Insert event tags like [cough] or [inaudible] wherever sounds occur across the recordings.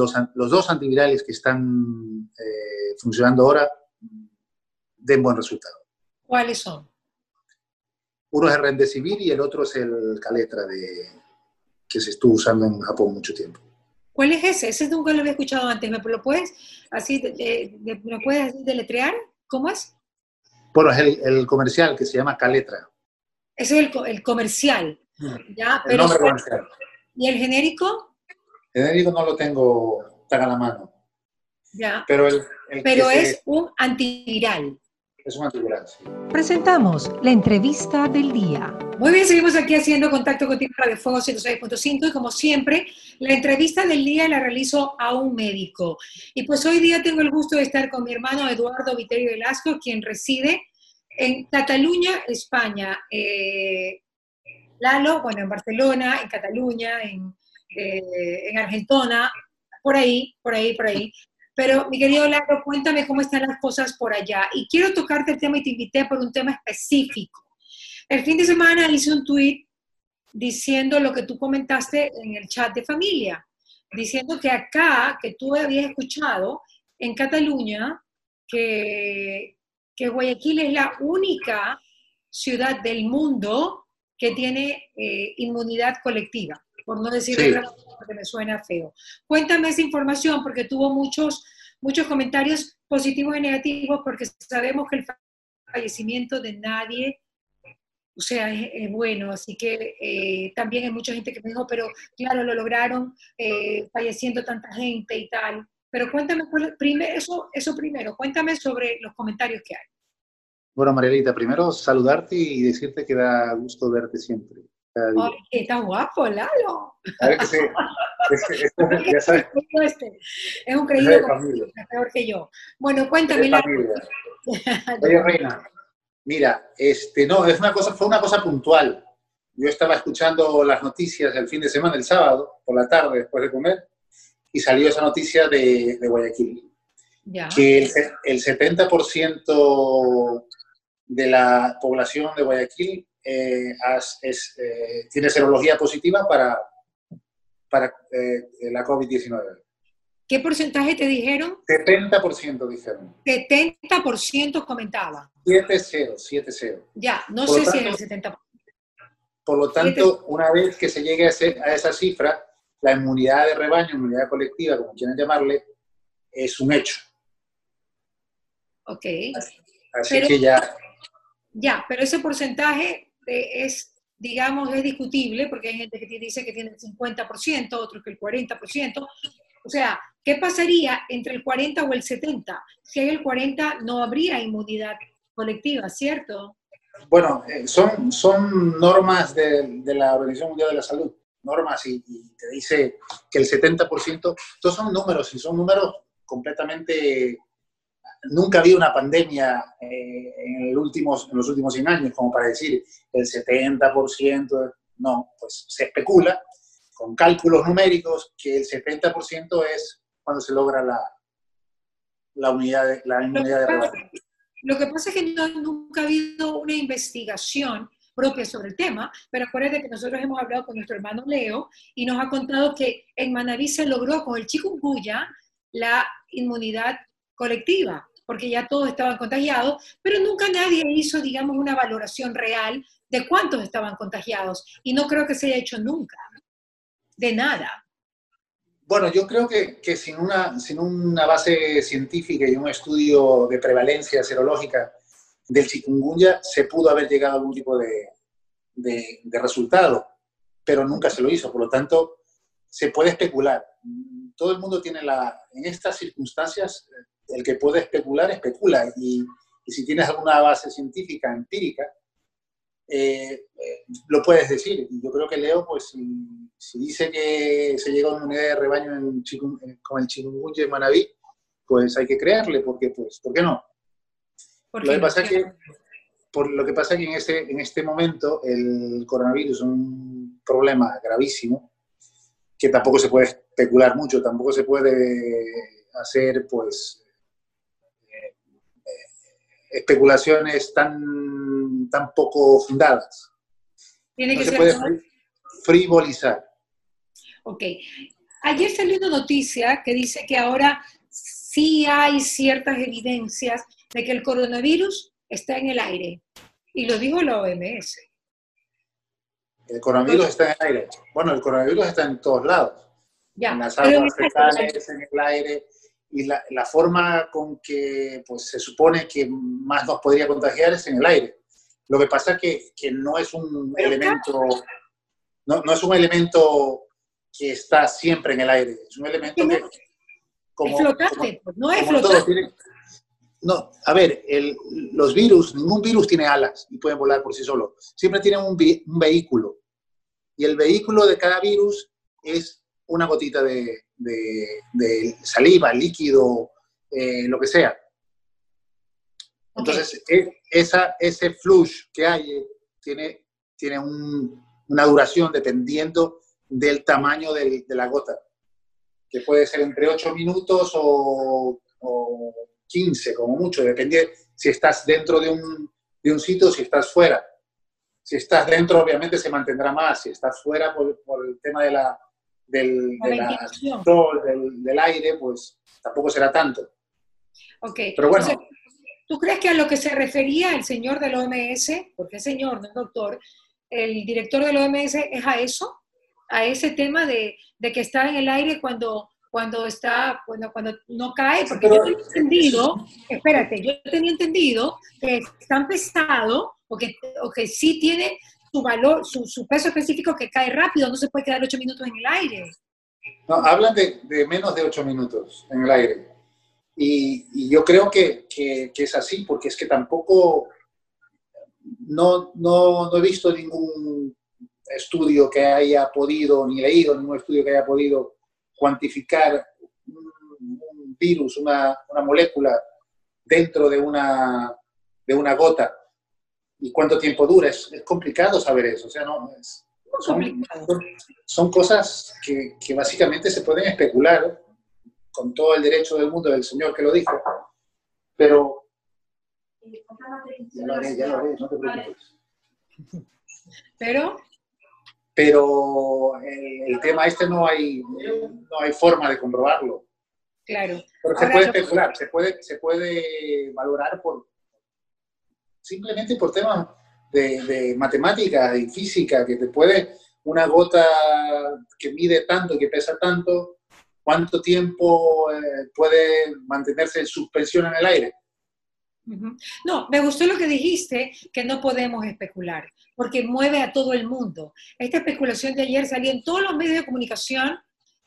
los, los dos antivirales que están eh, funcionando ahora den buen resultado. ¿Cuáles son? Uno es el Remdesivir y el otro es el Caletra, de, que se estuvo usando en Japón mucho tiempo. ¿Cuál es ese? Ese nunca lo había escuchado antes. ¿Me lo puedes así, de, ¿me puedes deletrear? ¿Cómo es? Bueno, es el, el, comercial que se llama Caletra. Ese es el, el comercial. Mm. ¿ya? El nombre comercial. ¿Y el genérico? El genérico no lo tengo tan a la mano. Ya. Pero, el, el Pero que es se- un antiviral. es un antiviral, sí. Presentamos la entrevista del día. Muy bien, seguimos aquí haciendo contacto contigo Radio Fuego 106.5 y como siempre, la entrevista del día la realizo a un médico. Y pues hoy día tengo el gusto de estar con mi hermano Eduardo Viterio Velasco, quien reside en Cataluña, España. Eh, Lalo, bueno, en Barcelona, en Cataluña, en, eh, en Argentona, por ahí, por ahí, por ahí. Pero, mi querido Lalo, cuéntame cómo están las cosas por allá. Y quiero tocarte el tema y te invité por un tema específico. El fin de semana hice un tweet diciendo lo que tú comentaste en el chat de familia, diciendo que acá, que tú habías escuchado en Cataluña, que, que Guayaquil es la única ciudad del mundo que tiene eh, inmunidad colectiva, por no decir Sí. porque me suena feo. Cuéntame esa información, porque tuvo muchos, muchos comentarios positivos y negativos, porque sabemos que el fallecimiento de nadie o sea, es, es bueno, así que eh, también hay mucha gente que me dijo, pero claro, lo lograron eh, falleciendo tanta gente y tal. Pero cuéntame, primero, eso, eso primero, cuéntame sobre los comentarios que hay. Bueno, Marielita, primero saludarte y decirte que da gusto verte siempre. Cada día. Ay, que está guapo, Lalo. A ver que se- es- es- es- ya sabes, [laughs] Este, es un creído es [laughs] peor que yo. Bueno, cuéntame, Lalo. [laughs] Oye, Reina, mira, este, no, es una cosa, fue una cosa puntual. Yo estaba escuchando las noticias el fin de semana, el sábado, por la tarde, después de comer, y salió esa noticia de, de Guayaquil, Ya. que el, el 70% de la población de Guayaquil eh, has- es, eh, tiene serología positiva para, para eh, la COVID-19. ¿Qué porcentaje te dijeron? 70% dijeron. 70% comentaba. 7-0, 7-0. Ya, no Por sé lo si es tanto- el 70%. Por lo tanto, una vez que se llegue a, ese- a esa cifra, la inmunidad de rebaño, inmunidad colectiva, como quieran llamarle, es un hecho. Ok. Así Pero- que ya, Ya, pero ese porcentaje es, digamos, es discutible porque hay gente que dice que tiene el 50%, otros que el 40%. O sea, ¿qué pasaría entre el 40 o el 70? Si hay el 40, no habría inmunidad colectiva, ¿cierto? bueno, eh, son, son normas de, de la Organización Mundial de la Salud, normas y, y te dice que el 70%, todos son números y son números completamente... Nunca ha habido una pandemia eh, en, el últimos, en los últimos 100 años como para decir el 70%, no, pues se especula con cálculos numéricos que el 70% es cuando se logra la, la, unidad de- la inmunidad de rebaño. Lo que pasa es que no- nunca ha habido una investigación propia sobre el tema, pero acuérdate que nosotros hemos hablado con nuestro hermano Leo y nos ha contado que en Manaví se logró con el chikungunya la inmunidad colectiva, porque ya todos estaban contagiados, pero nunca nadie hizo, digamos, una valoración real de cuántos estaban contagiados y no creo que se haya hecho nunca, de nada. Bueno, yo creo que, que sin, una, sin una base científica y un estudio de prevalencia serológica del chikungunya se pudo haber llegado a algún tipo de, de- de resultado, pero nunca se lo hizo. Por lo tanto, se puede especular. Todo el mundo tiene la... En estas circunstancias, el que puede especular, especula. Y, y si tienes alguna base científica, empírica, eh, eh, lo puedes decir. Y yo creo que Leo, pues, si, si dice que se llega a una unidad de rebaño en chikungu- eh, con el chikungunya en Manabí, pues hay que creerle, porque, pues, ¿por qué no? Porque Lo que pasa es que, por lo que pasa es que en este, en este momento el coronavirus es un problema gravísimo, que tampoco se puede especular mucho, tampoco se puede hacer, pues, especulaciones tan, tan poco fundadas. tiene No que se ser puede frivolizar. Ok. ayer salió una noticia que dice que ahora sí hay ciertas evidencias de que el coronavirus está en el aire. Y lo dijo la OMS. El coronavirus está en el aire. Bueno, el coronavirus está en todos lados. Ya, en las aguas este fecales, en el aire. Y la, la forma con que pues, se supone que más nos podría contagiar es en el aire. Lo que pasa es que, que no es un elemento, no, no es un elemento que está siempre en el aire. Es un elemento Que no- como, es flotante, como- pues, no es flotante. no, a ver, el- los virus, ningún virus tiene alas y pueden volar por sí solo. Siempre tienen un, vi- un vehículo. Y el vehículo de cada virus es una gotita de, de- de saliva, líquido, eh, lo que sea. Entonces, e- esa, ese flush que hay eh, tiene, tiene un- una duración dependiendo del tamaño del- de la gota, que puede ser entre 8 minutos o, o 15, como mucho, depende si estás dentro de un, de un sitio o si estás fuera. Si estás dentro, obviamente se mantendrá más. Si estás fuera, por, por el tema de la, del, de la- del, del aire, pues tampoco será tanto. Ok. Pero bueno. ¿Tú crees que a lo que se refería el señor del OMS, porque es señor, no es doctor, el director del OMS es a eso? A ese tema de, de que está en el aire cuando, cuando está, cuando, cuando no cae, porque Pero- yo tenía entendido, espérate, yo tenía entendido que es tan pesado o que, o que sí tiene su valor, su, su peso específico que cae rápido, no se puede quedar ocho minutos en el aire. No, hablan de, menos de 8 minutos en el aire. Y, yo creo que, que- que es así, porque es que tampoco, no, no, no he visto ningún estudio que haya podido, ni leído ningún estudio que haya podido cuantificar un, un virus, una, una molécula dentro de una, de una gota y cuánto tiempo dura. Es, es complicado saber eso. O sea, no, es, son, son- cosas que, que básicamente se pueden especular con todo el derecho del mundo del señor que lo dijo, pero ya lo haré, ya lo haré, no te preocupes. Pero, Pero el, el tema este no hay, no hay forma de comprobarlo. claro. Pero se Ahora puede yo- especular, se puede, se puede valorar por simplemente por temas de, de matemática y física, que te puede una gota que mide tanto, que pesa tanto, cuánto tiempo eh, puede mantenerse en suspensión en el aire. No, me gustó lo que dijiste, que no podemos especular, porque mueve a todo el mundo. Esta especulación de ayer salió en todos los medios de comunicación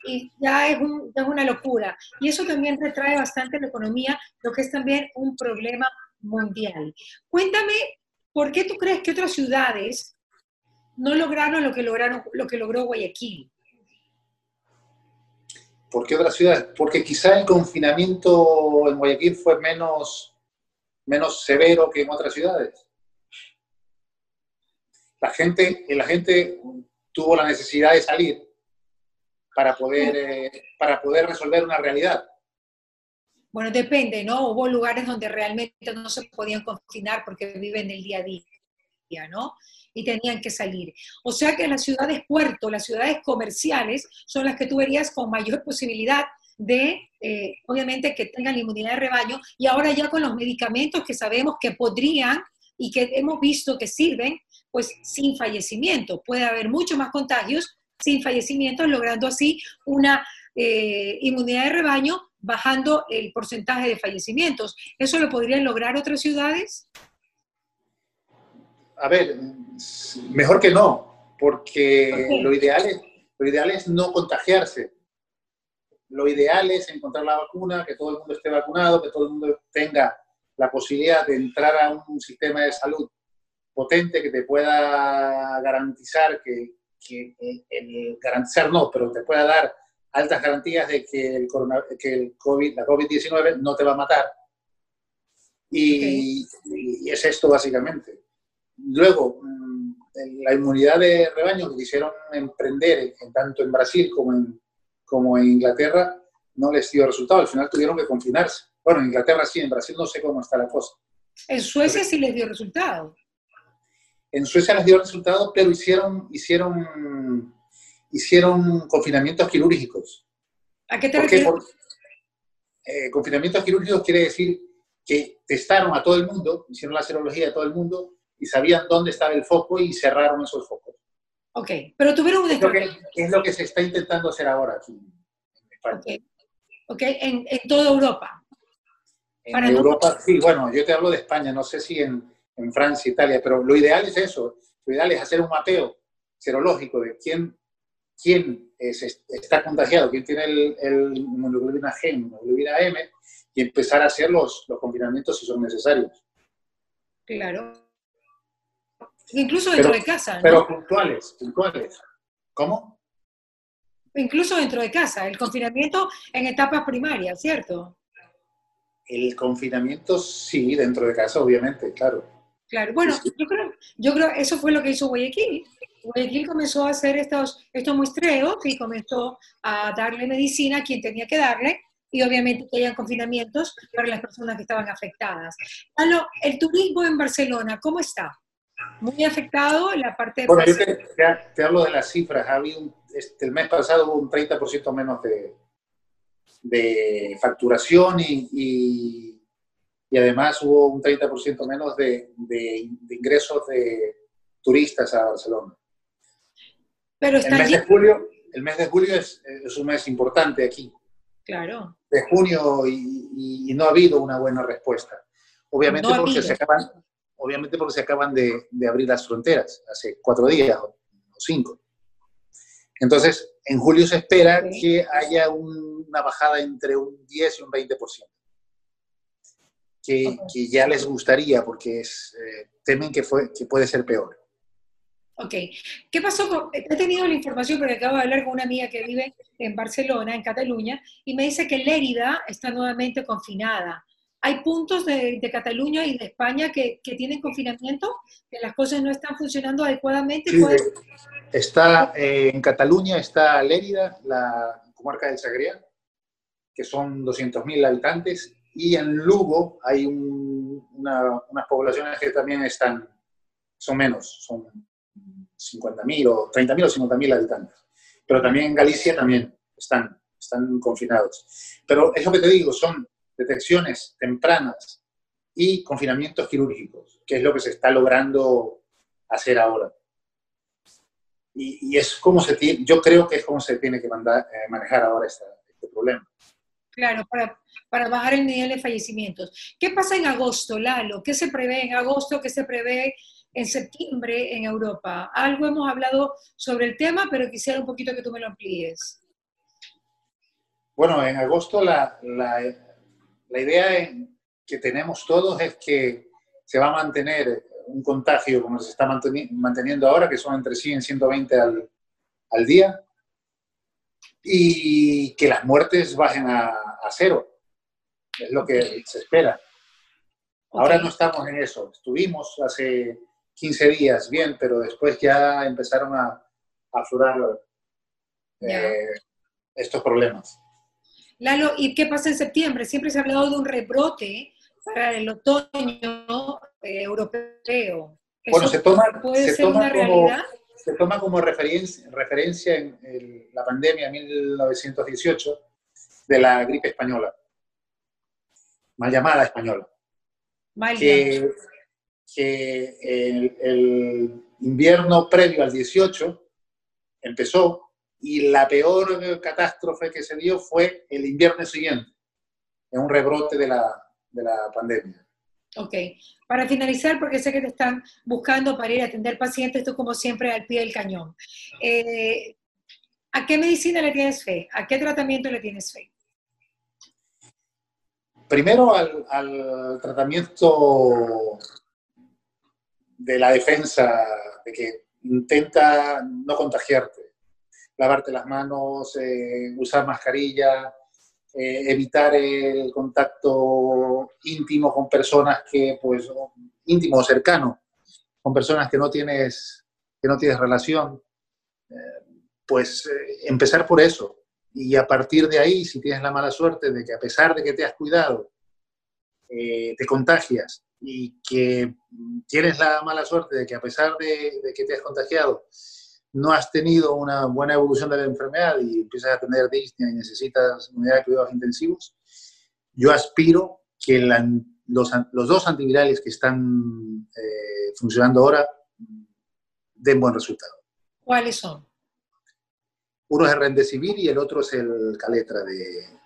y ya es, ya es una locura. Y eso también retrae bastante la economía, lo que es también un problema mundial. Cuéntame, ¿por qué tú crees que otras ciudades no lograron lo que, lograron, lo que logró Guayaquil? ¿Por qué otras ciudades? Porque quizá el confinamiento en Guayaquil fue menos, menos severo que en otras ciudades. La gente, la gente tuvo la necesidad de salir para poder, eh, para poder resolver una realidad. Bueno, depende, ¿no? Hubo lugares donde realmente no se podían confinar porque viven el día a día, ¿no? Y tenían que salir. O sea que las ciudades puerto, las ciudades comerciales, son las que tú verías con mayor posibilidad de, eh, obviamente, que tengan inmunidad de rebaño. Y ahora ya con los medicamentos que sabemos que podrían y que hemos visto que sirven, pues sin fallecimiento. Puede haber mucho más contagios sin fallecimientos, logrando así una eh, inmunidad de rebaño bajando el porcentaje de fallecimientos. ¿Eso lo podrían lograr otras ciudades? A ver, mejor que no, porque lo, ideal es, lo ideal es no contagiarse. Lo ideal es encontrar la vacuna, que todo el mundo esté vacunado, que todo el mundo tenga la posibilidad de entrar a un sistema de salud potente que te pueda garantizar que, que el- el- garantizar no, pero te pueda dar altas garantías de que el, corona- que el COVID, la COVID-19 no te va a matar. Y, y es esto básicamente. Luego, mm, la inmunidad de rebaño que quisieron emprender en- tanto en Brasil como en, como en Inglaterra no les dio resultado. Al final tuvieron que confinarse. Bueno, en Inglaterra sí, en Brasil no sé cómo está la cosa. En Suecia sí les dio resultado. En Suecia les dio resultado, pero hicieron, hicieron, hicieron confinamientos quirúrgicos. ¿A qué te refieres? Eh, confinamientos quirúrgicos quiere decir que testaron a todo el mundo, hicieron la serología a todo el mundo y sabían dónde estaba el foco y cerraron esos focos. Ok, pero tuvieron un es lo, que, es lo que se está intentando hacer ahora aquí en España. Ok, en, en toda Europa. En Europa, sí, bueno, yo te hablo de España, no sé si en, en Francia, Italia, pero lo ideal es eso, lo ideal es hacer un mapeo serológico de quién, quién está contagiado, quién tiene el, el hemoglobina G, hemoglobina M, y empezar a hacer los, los confinamientos si son necesarios. Claro. Incluso dentro de casa. ¿no? Pero puntuales, puntuales. ¿Cómo? Incluso dentro de casa, el confinamiento en etapas primarias, ¿cierto? El confinamiento sí, dentro de casa, obviamente, claro. Claro, bueno, yo creo, yo creo eso fue lo que hizo Guayaquil. Guayaquil comenzó a hacer estos, estos muestreos y comenzó a darle medicina a quien tenía que darle y obviamente que hayan confinamientos para las personas que estaban afectadas. el turismo en Barcelona, ¿cómo está? Muy afectado la parte de... Bueno, yo te, hablo de las cifras. este, el mes pasado hubo un 30% menos de, de facturación y y además hubo un 30% menos de, de, ingresos de turistas a Barcelona. Pero el, mes de julio, el mes de julio es, es, un mes importante aquí. Claro. De junio y, y, no ha habido una buena respuesta. Obviamente, no porque, se acaban, obviamente porque se acaban de, de, abrir las fronteras hace cuatro días o, cinco. Entonces, en julio se espera que haya un, una bajada entre un 10 y un 20% que, ya les gustaría porque es, eh, temen que, fue, que puede ser peor. Ok. ¿Qué pasó con.? He tenido la información porque acabo de hablar con una amiga que vive en Barcelona, en Cataluña, y me dice que Lérida está nuevamente confinada. ¿Hay puntos de, de Cataluña y de España que, que, tienen confinamiento? ¿Que las cosas no están funcionando adecuadamente? Sí, está eh, en Cataluña está Lérida, la comarca del Sagrià, que son 200.000 habitantes, y en Lugo hay unas poblaciones que también están, son menos, son 50.000 o 30.000 o 50.000 habitantes. Pero también en Galicia también están, están confinados. Pero eso que te digo, son detecciones tempranas y confinamientos quirúrgicos, que es lo que se está logrando hacer ahora. Y, es como se tiene, yo creo que es como se tiene que mandar, eh, manejar ahora este problema. Claro, para, para bajar el nivel de fallecimientos. ¿Qué pasa en agosto, Lalo? ¿Qué se prevé en agosto? ¿Qué se prevé en septiembre en Europa? Algo hemos hablado sobre el tema, pero quisiera un poquito que tú me lo amplíes. Bueno, en agosto la, la, la idea que tenemos todos es que se va a mantener un contagio como se está manteniendo ahora, que son entre 100 y 120 al, al día, y que las muertes bajen a, a cero. Es lo que se espera. Ahora no estamos en eso. Estuvimos hace 15 días bien, pero después ya empezaron a, a aflorar eh, estos problemas. Lalo, ¿y qué pasa en septiembre? Siempre se ha hablado de un rebrote para el otoño eh, europeo. Bueno, se toma, ¿Puede ser una realidad? se toma como referencia, referencia en la pandemia 1918 de la gripe española, mal llamada española. Mal que, que el, el, invierno previo al 18 empezó y la peor catástrofe que se dio fue el invierno siguiente, en un rebrote de la, de la pandemia. Ok. Para finalizar, porque sé que te están buscando para ir a atender pacientes, tú como siempre al pie del cañón. Eh, ¿A qué medicina le tienes fe? ¿A qué tratamiento le tienes fe? Primero al, al tratamiento de la defensa, de que intenta no contagiarte, lavarte las manos, eh, usar mascarilla, eh, evitar el contacto íntimo con personas que, pues, íntimo o cercano, con personas que no tienes, que no tienes relación, eh, pues empezar por eso. Y a partir de ahí, si tienes la mala suerte de que a pesar de que te has cuidado, te contagias y que tienes la mala suerte de que a pesar de, de que te has contagiado, no has tenido una buena evolución de la enfermedad y empiezas a tener disnea y necesitas unidad de cuidados intensivos, yo aspiro que los, dos antivirales que están eh, funcionando ahora den buen resultado. ¿Cuáles son? Uno es el Remdesivir y el otro es el Caletra de,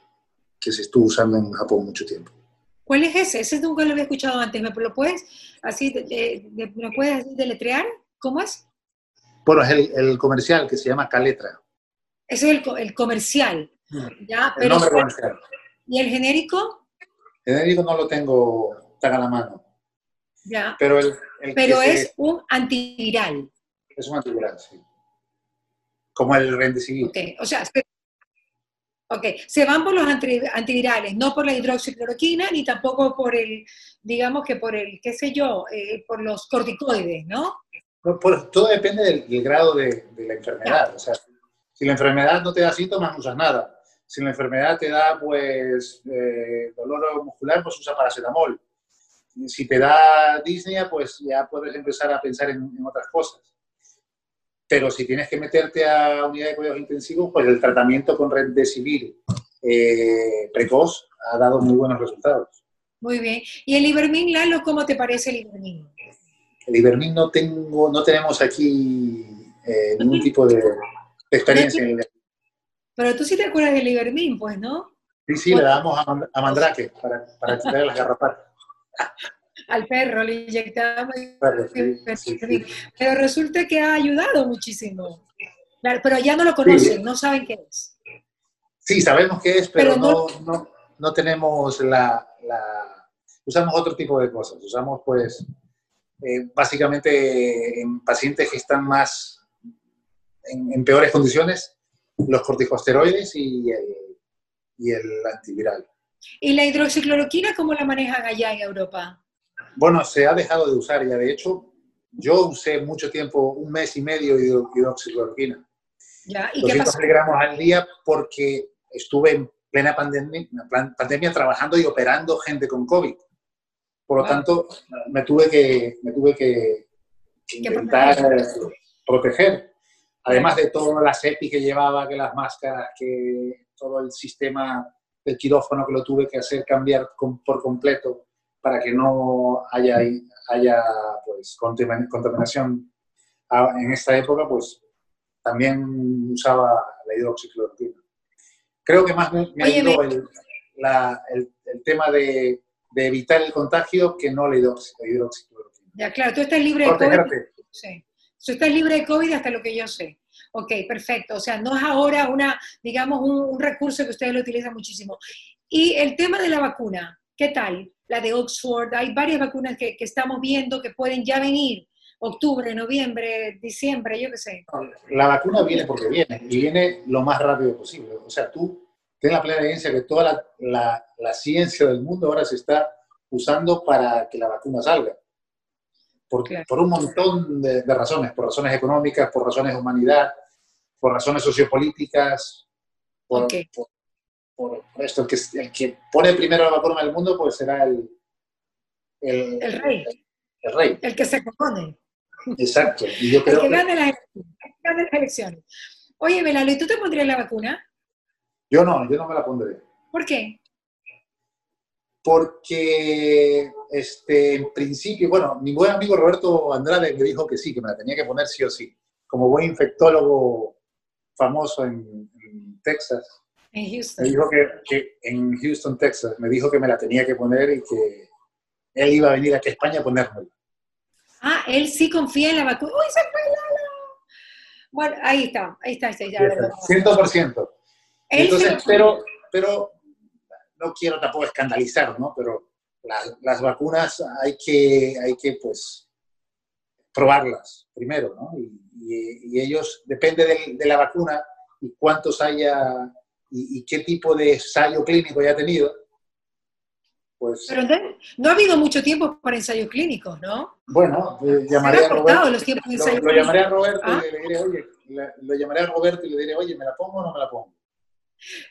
que se estuvo usando en Japón mucho tiempo. ¿Cuál es ese? Ese nunca lo había escuchado antes. ¿Me lo puedes así, de, ¿me puedes deletrear? ¿Cómo es? Bueno, es el, comercial que se llama Caletra. Ese es el, comercial. Mm. ¿ya? el nombre comercial. ¿Y el genérico? El genérico no lo tengo tan a la mano. Ya. Pero, el, Pero es un antiviral. Es un antiviral, sí. Como el Remdesivir. Ok, o sea, Ok, se van por los antivirales, no por la hidroxicloroquina, ni tampoco por el, digamos que por el, qué sé yo, eh, por los corticoides, ¿no? todo depende del, grado de, la enfermedad. O sea, si la enfermedad no te da síntomas, no usas nada. Si la enfermedad te da, pues, eh, dolor muscular, pues usa paracetamol. Si te da disnea, pues ya puedes empezar a pensar en, otras cosas. Pero si tienes que meterte a unidad de cuidados intensivos, pues el tratamiento con red de civil eh, precoz ha dado muy buenos resultados. Muy bien. ¿Y el Ibermin, Lalo, cómo te parece el Ibermin? El Ibermin no, tengo, no tenemos aquí eh, ningún tipo de, experiencia en el Pero tú sí te acuerdas del Ibermin, pues, ¿no? Sí, sí, le damos a, Mandrake para, para [laughs] quitarle las garrapatas. Al perro le inyectamos. Pero resulta que ha ayudado muchísimo. Pero ya no lo conocen, no saben qué es. Sí, sabemos qué es, pero, no, no, no, tenemos la, la, Usamos otro tipo de cosas. Usamos, pues, eh, básicamente en pacientes que están más en, peores condiciones, los corticosteroides y el, y el antiviral. ¿Y la hidroxicloroquina cómo la manejan allá en Europa? Bueno, se ha dejado de usar ya. De hecho, yo usé mucho tiempo, un mes y medio hidroxicloroquina. ¿Ya? ¿Y qué pasó? gramos al día porque estuve en plena pandemia, pandemia trabajando y operando gente con COVID. Por lo tanto, me tuve que, me tuve que, intentar proteger. Además de todas las EPI que llevaba, que las máscaras, que todo el sistema del quirófano que lo tuve que hacer cambiar por completo para que no haya, haya pues, contaminación en esta época, pues también usaba la hidroxicloroquina. Creo que más me, ha ido el, el tema de de evitar el contagio que no la hidroxicloroquina. Ya, claro, tú estás libre de COVID. Sí. Tú estás libre de COVID hasta lo que yo sé. Ok, perfecto. O sea, no es ahora una, digamos, un, recurso que ustedes lo utilizan muchísimo. Y el tema de la vacuna, ¿qué tal? La de Oxford, hay varias vacunas que, que estamos viendo que pueden ya venir. Octubre, noviembre, diciembre, yo qué sé. La vacuna viene porque viene y viene lo más rápido posible. O sea, tú ten la plena evidencia que toda la, la, ciencia del mundo ahora se está usando para que la vacuna salga. Por, por un montón de, razones, por razones económicas, por razones de humanidad, por razones sociopolíticas, por, por, esto, el que, el que pone primero la vacuna en el mundo pues será el, el, el rey. El, rey. El que se compone. Exacto. Y yo creo el que, gane, las, las elecciones. Oye, Melalo, ¿y tú te pondrías la vacuna? Yo no, yo no me la pondré. ¿Por qué? Porque, este, en principio, bueno, mi buen amigo Roberto Andrade me dijo que sí, que me la tenía que poner sí o sí. Como buen infectólogo famoso en, Texas. En Houston. Me dijo que, en Houston, Texas, me dijo que me la tenía que poner y que él iba a venir aquí a España a ponérmela. Ah, él sí confía en la vacuna. ¡Uy, se fue Bueno, ahí está, ahí está. Ahí está, 100%. Entonces, pero, pero no quiero tampoco escandalizar, ¿no? Pero las, vacunas hay que, hay que, pues, probarlas primero, ¿no? Y, ellos, depende de, la vacuna y cuántos haya y, qué tipo de ensayo clínico haya tenido, pues... Pero no ha habido mucho tiempo para ensayos clínicos, ¿no? Bueno, llamaré a Roberto. lo, llamaré a Roberto y ¿Ah? le diré, oye, lo llamaré a Roberto y le diré, oye, ¿me la pongo o no me la pongo?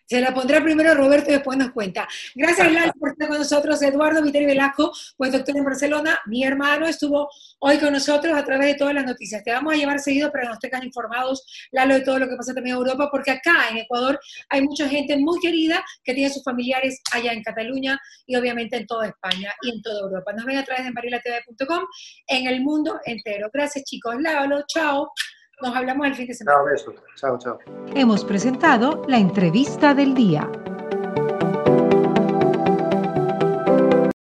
Se la pondrá primero Roberto y después nos cuenta. Gracias, Lalo, por estar con nosotros. Eduardo Viterio Velasco, pues doctor en Barcelona, mi hermano, estuvo hoy con nosotros a través de todas las noticias. Te vamos a llevar seguido para que nos tengan informados, Lalo, de todo lo que pasa también en Europa, porque acá en Ecuador hay mucha gente muy querida que tiene sus familiares allá en Cataluña y obviamente en toda España y en toda Europa. Nos ven a través de marilatv.com en el mundo entero. Gracias, chicos. Lalo, chao. Nos hablamos el fin de semana. Chao, besos. Chao, chao. Hemos presentado la entrevista del día.